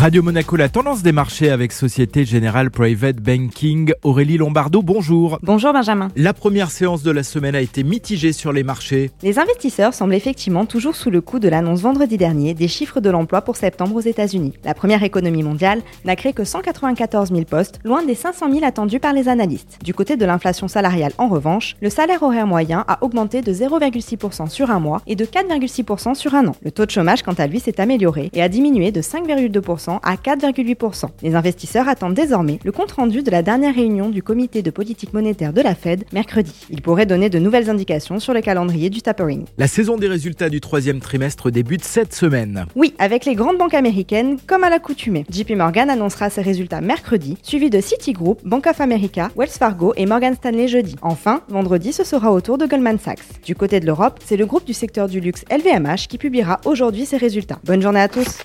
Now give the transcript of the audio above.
Radio Monaco, la tendance des marchés avec Société Générale Private Banking. Aurélie Lombardo, bonjour. Bonjour Benjamin. La première séance de la semaine a été mitigée sur les marchés. Les investisseurs semblent effectivement toujours sous le coup de l'annonce vendredi dernier des chiffres de l'emploi pour septembre aux États-Unis. La première économie mondiale n'a créé que 194 000 postes, loin des 500 000 attendus par les analystes. Du côté de l'inflation salariale, en revanche, le salaire horaire moyen a augmenté de 0,6% sur un mois et de 4,6% sur un an. Le taux de chômage, quant à lui, s'est amélioré et a diminué de 5,2% à 4,8%. Les investisseurs attendent désormais le compte-rendu de la dernière réunion du comité de politique monétaire de la Fed mercredi. Il pourrait donner de nouvelles indications sur le calendrier du tapering. La saison des résultats du troisième trimestre débute cette semaine. Oui, avec les grandes banques américaines comme à l'accoutumée. JP Morgan annoncera ses résultats mercredi, suivi de Citigroup, Bank of America, Wells Fargo et Morgan Stanley jeudi. Enfin, vendredi, ce sera au tour de Goldman Sachs. Du côté de l'Europe, c'est le groupe du secteur du luxe LVMH qui publiera aujourd'hui ses résultats. Bonne journée à tous.